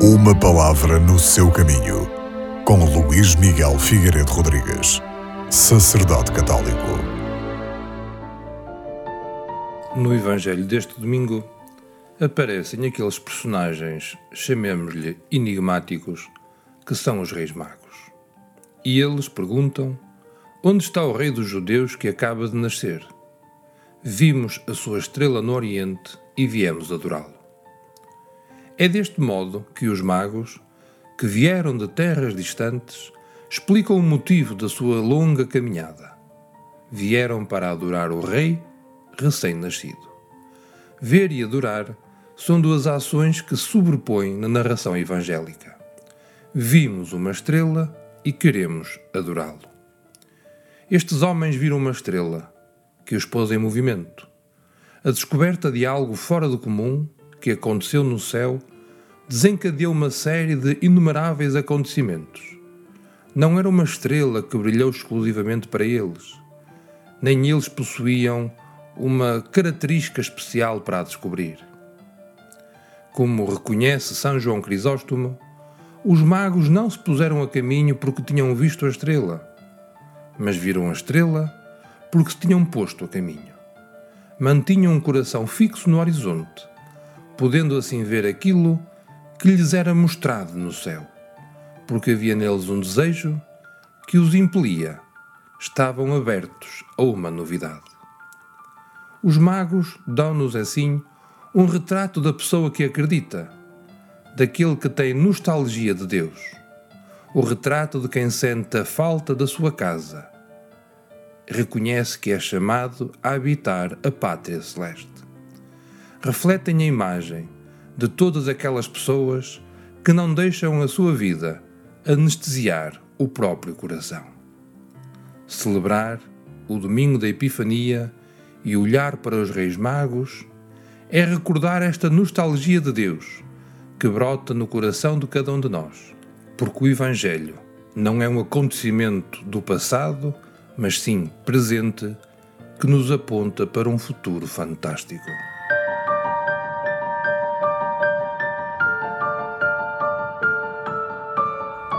Uma palavra no seu caminho, com Luís Miguel Figueiredo Rodrigues, sacerdote católico. No Evangelho deste domingo aparecem aqueles personagens, chamemos-lhe enigmáticos, que são os Reis Magos. E eles perguntam: Onde está o Rei dos Judeus que acaba de nascer? Vimos a sua estrela no Oriente e viemos adorá-lo. É deste modo que os magos, que vieram de terras distantes, explicam o motivo da sua longa caminhada. Vieram para adorar o Rei recém-nascido. Ver e adorar são duas ações que sobrepõem na narração evangélica. Vimos uma estrela e queremos adorá-lo. Estes homens viram uma estrela que os pôs em movimento. A descoberta de algo fora do comum que aconteceu no céu desencadeou uma série de inumeráveis acontecimentos. Não era uma estrela que brilhou exclusivamente para eles, nem eles possuíam uma característica especial para a descobrir. Como reconhece São João Crisóstomo, os magos não se puseram a caminho porque tinham visto a estrela, mas viram a estrela porque se tinham posto a caminho. Mantinham um coração fixo no horizonte, podendo assim ver aquilo que lhes era mostrado no céu, porque havia neles um desejo que os impelia, estavam abertos a uma novidade. Os magos dão-nos assim um retrato da pessoa que acredita, daquele que tem nostalgia de Deus, o retrato de quem sente a falta da sua casa, reconhece que é chamado a habitar a pátria celeste. Refletem a imagem de todas aquelas pessoas que não deixam a sua vida anestesiar o próprio coração. Celebrar o domingo da Epifania e olhar para os Reis Magos é recordar esta nostalgia de Deus que brota no coração de cada um de nós, porque o Evangelho não é um acontecimento do passado, mas sim presente que nos aponta para um futuro fantástico.